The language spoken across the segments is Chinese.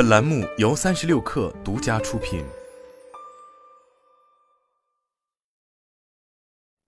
本栏目由三十六氪独家出品。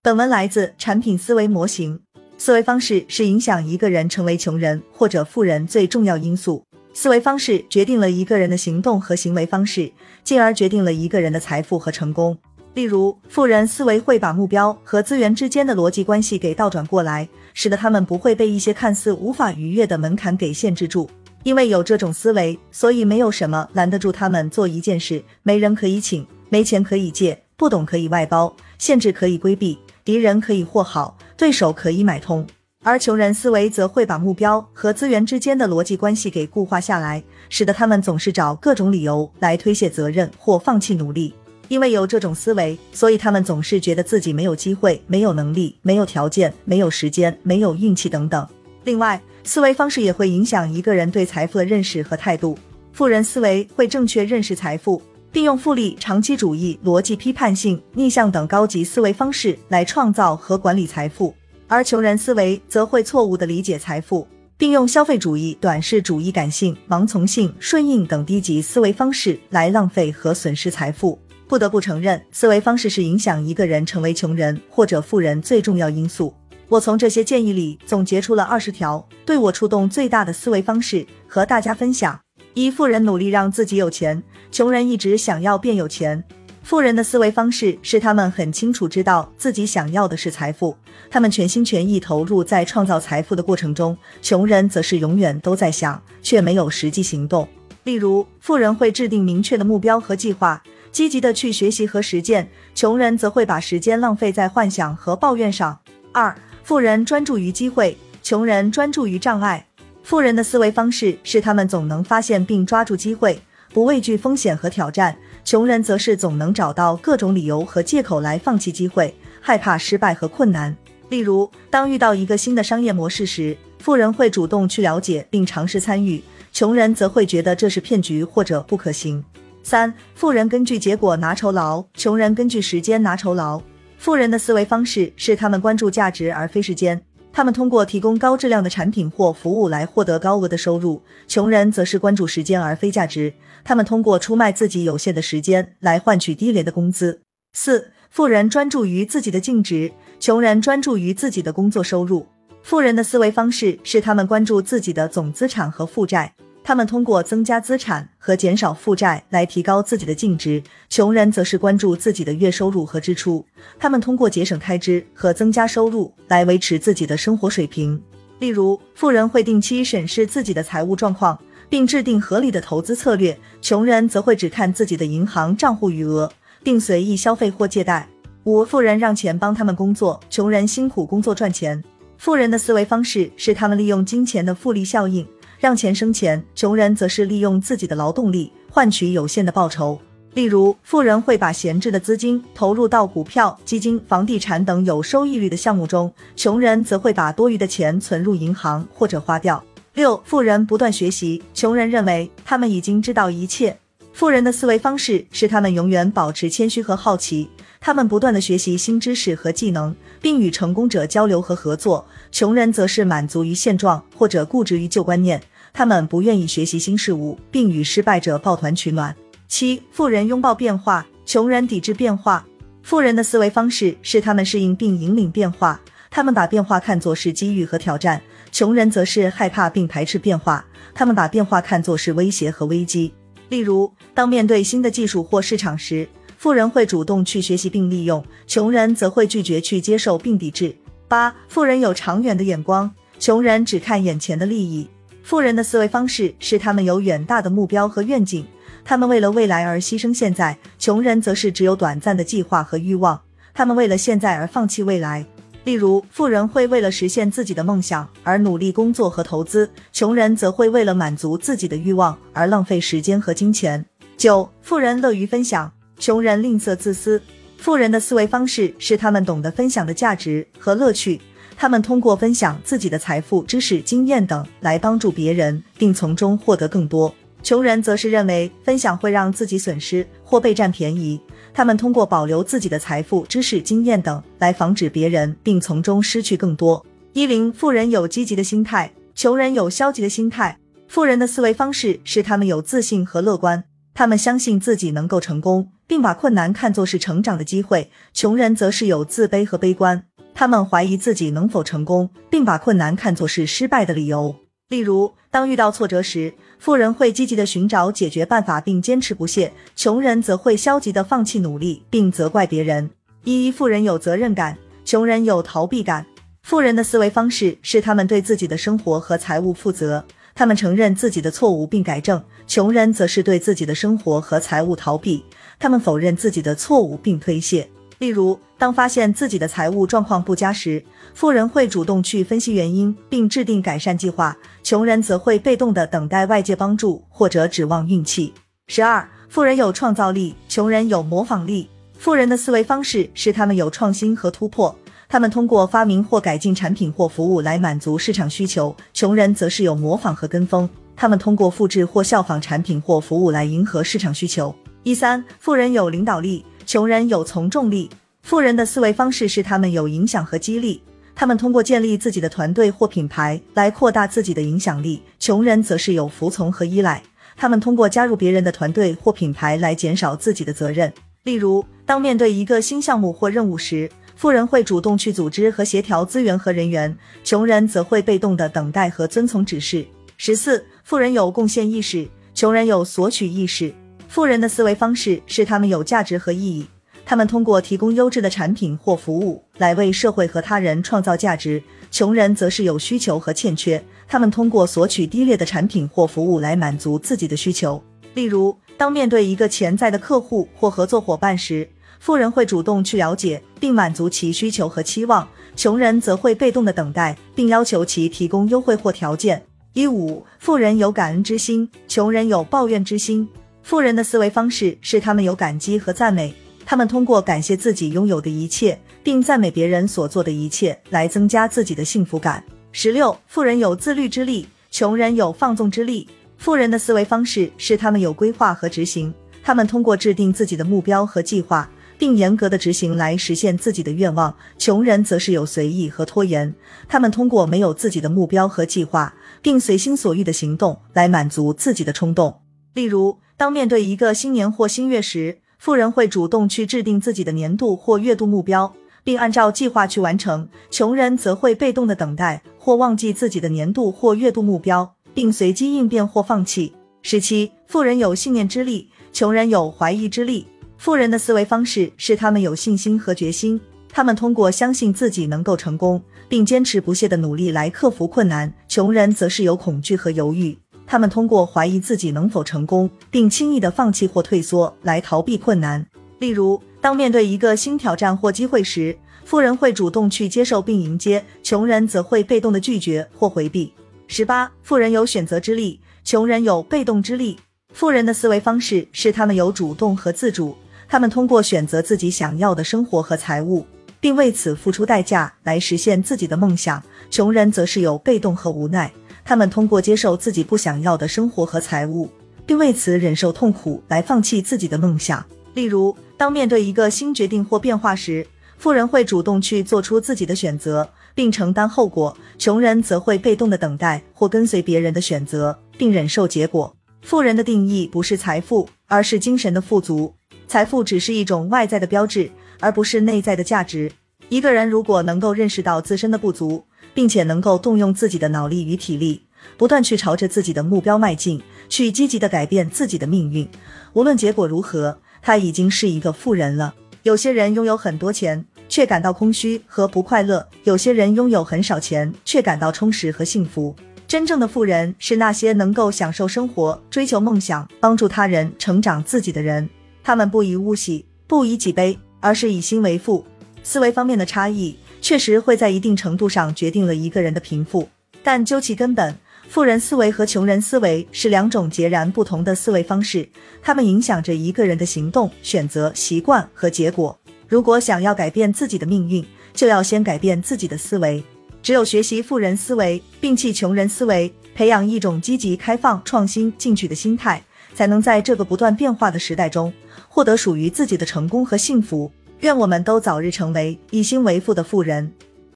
本文来自产品思维模型。思维方式是影响一个人成为穷人或者富人最重要因素。思维方式决定了一个人的行动和行为方式，进而决定了一个人的财富和成功。例如，富人思维会把目标和资源之间的逻辑关系给倒转过来，使得他们不会被一些看似无法逾越的门槛给限制住。因为有这种思维，所以没有什么拦得住他们做一件事。没人可以请，没钱可以借，不懂可以外包，限制可以规避，敌人可以和好，对手可以买通。而穷人思维则会把目标和资源之间的逻辑关系给固化下来，使得他们总是找各种理由来推卸责任或放弃努力。因为有这种思维，所以他们总是觉得自己没有机会、没有能力、没有条件、没有时间、没有运气等等。另外，思维方式也会影响一个人对财富的认识和态度。富人思维会正确认识财富，并用复利、长期主义、逻辑批判性、逆向等高级思维方式来创造和管理财富；而穷人思维则会错误地理解财富，并用消费主义、短视主义、感性、盲从性、顺应等低级思维方式来浪费和损失财富。不得不承认，思维方式是影响一个人成为穷人或者富人最重要因素。我从这些建议里总结出了二十条对我触动最大的思维方式，和大家分享。一、富人努力让自己有钱，穷人一直想要变有钱。富人的思维方式是他们很清楚知道自己想要的是财富，他们全心全意投入在创造财富的过程中；穷人则是永远都在想，却没有实际行动。例如，富人会制定明确的目标和计划。积极的去学习和实践，穷人则会把时间浪费在幻想和抱怨上。二，富人专注于机会，穷人专注于障碍。富人的思维方式是他们总能发现并抓住机会，不畏惧风险和挑战；穷人则是总能找到各种理由和借口来放弃机会，害怕失败和困难。例如，当遇到一个新的商业模式时，富人会主动去了解并尝试参与，穷人则会觉得这是骗局或者不可行。三富人根据结果拿酬劳，穷人根据时间拿酬劳。富人的思维方式是他们关注价值而非时间，他们通过提供高质量的产品或服务来获得高额的收入；穷人则是关注时间而非价值，他们通过出卖自己有限的时间来换取低廉的工资。四富人专注于自己的净值，穷人专注于自己的工作收入。富人的思维方式是他们关注自己的总资产和负债。他们通过增加资产和减少负债来提高自己的净值，穷人则是关注自己的月收入和支出。他们通过节省开支和增加收入来维持自己的生活水平。例如，富人会定期审视自己的财务状况，并制定合理的投资策略；穷人则会只看自己的银行账户余额，并随意消费或借贷。五、富人让钱帮他们工作，穷人辛苦工作赚钱。富人的思维方式是他们利用金钱的复利效应。让钱生钱，穷人则是利用自己的劳动力换取有限的报酬。例如，富人会把闲置的资金投入到股票、基金、房地产等有收益率的项目中，穷人则会把多余的钱存入银行或者花掉。六，富人不断学习，穷人认为他们已经知道一切。富人的思维方式是他们永远保持谦虚和好奇，他们不断的学习新知识和技能，并与成功者交流和合作。穷人则是满足于现状或者固执于旧观念。他们不愿意学习新事物，并与失败者抱团取暖。七，富人拥抱变化，穷人抵制变化。富人的思维方式是他们适应并引领变化，他们把变化看作是机遇和挑战；穷人则是害怕并排斥变化，他们把变化看作是威胁和危机。例如，当面对新的技术或市场时，富人会主动去学习并利用，穷人则会拒绝去接受并抵制。八，富人有长远的眼光，穷人只看眼前的利益。富人的思维方式是他们有远大的目标和愿景，他们为了未来而牺牲现在；穷人则是只有短暂的计划和欲望，他们为了现在而放弃未来。例如，富人会为了实现自己的梦想而努力工作和投资，穷人则会为了满足自己的欲望而浪费时间和金钱。九，富人乐于分享，穷人吝啬自私。富人的思维方式是他们懂得分享的价值和乐趣。他们通过分享自己的财富、知识、经验等来帮助别人，并从中获得更多。穷人则是认为分享会让自己损失或被占便宜。他们通过保留自己的财富、知识、经验等来防止别人，并从中失去更多。一零富人有积极的心态，穷人有消极的心态。富人的思维方式是他们有自信和乐观，他们相信自己能够成功，并把困难看作是成长的机会。穷人则是有自卑和悲观，他们怀疑自己能否成功，并把困难看作是失败的理由。例如，当遇到挫折时，富人会积极的寻找解决办法并坚持不懈，穷人则会消极的放弃努力并责怪别人。一，富人有责任感，穷人有逃避感。富人的思维方式是他们对自己的生活和财务负责，他们承认自己的错误并改正；穷人则是对自己的生活和财务逃避，他们否认自己的错误并推卸。例如，当发现自己的财务状况不佳时，富人会主动去分析原因并制定改善计划，穷人则会被动的等待外界帮助或者指望运气。十二，富人有创造力，穷人有模仿力。富人的思维方式是他们有创新和突破。他们通过发明或改进产品或服务来满足市场需求，穷人则是有模仿和跟风。他们通过复制或效仿产品或服务来迎合市场需求。一三，富人有领导力，穷人有从众力。富人的思维方式是他们有影响和激励，他们通过建立自己的团队或品牌来扩大自己的影响力。穷人则是有服从和依赖，他们通过加入别人的团队或品牌来减少自己的责任。例如，当面对一个新项目或任务时，富人会主动去组织和协调资源和人员，穷人则会被动的等待和遵从指示。十四，富人有贡献意识，穷人有索取意识。富人的思维方式是他们有价值和意义，他们通过提供优质的产品或服务来为社会和他人创造价值。穷人则是有需求和欠缺，他们通过索取低劣的产品或服务来满足自己的需求。例如，当面对一个潜在的客户或合作伙伴时。富人会主动去了解并满足其需求和期望，穷人则会被动的等待并要求其提供优惠或条件。一五，富人有感恩之心，穷人有抱怨之心。富人的思维方式是他们有感激和赞美，他们通过感谢自己拥有的一切，并赞美别人所做的一切来增加自己的幸福感。十六，富人有自律之力，穷人有放纵之力。富人的思维方式是他们有规划和执行，他们通过制定自己的目标和计划。并严格的执行来实现自己的愿望，穷人则是有随意和拖延。他们通过没有自己的目标和计划，并随心所欲的行动来满足自己的冲动。例如，当面对一个新年或新月时，富人会主动去制定自己的年度或月度目标，并按照计划去完成；穷人则会被动的等待或忘记自己的年度或月度目标，并随机应变或放弃。十七，富人有信念之力，穷人有怀疑之力。富人的思维方式是他们有信心和决心，他们通过相信自己能够成功，并坚持不懈的努力来克服困难。穷人则是有恐惧和犹豫，他们通过怀疑自己能否成功，并轻易的放弃或退缩来逃避困难。例如，当面对一个新挑战或机会时，富人会主动去接受并迎接，穷人则会被动的拒绝或回避。十八，富人有选择之力，穷人有被动之力。富人的思维方式是他们有主动和自主。他们通过选择自己想要的生活和财务，并为此付出代价来实现自己的梦想。穷人则是有被动和无奈，他们通过接受自己不想要的生活和财务，并为此忍受痛苦来放弃自己的梦想。例如，当面对一个新决定或变化时，富人会主动去做出自己的选择，并承担后果；穷人则会被动的等待或跟随别人的选择，并忍受结果。富人的定义不是财富，而是精神的富足。财富只是一种外在的标志，而不是内在的价值。一个人如果能够认识到自身的不足，并且能够动用自己的脑力与体力，不断去朝着自己的目标迈进，去积极的改变自己的命运，无论结果如何，他已经是一个富人了。有些人拥有很多钱，却感到空虚和不快乐；有些人拥有很少钱，却感到充实和幸福。真正的富人是那些能够享受生活、追求梦想、帮助他人成长自己的人。他们不以物喜，不以己悲，而是以心为富。思维方面的差异确实会在一定程度上决定了一个人的贫富，但究其根本，富人思维和穷人思维是两种截然不同的思维方式，他们影响着一个人的行动、选择、习惯和结果。如果想要改变自己的命运，就要先改变自己的思维。只有学习富人思维，摒弃穷人思维，培养一种积极、开放、创新、进取的心态。才能在这个不断变化的时代中，获得属于自己的成功和幸福。愿我们都早日成为以心为富的富人。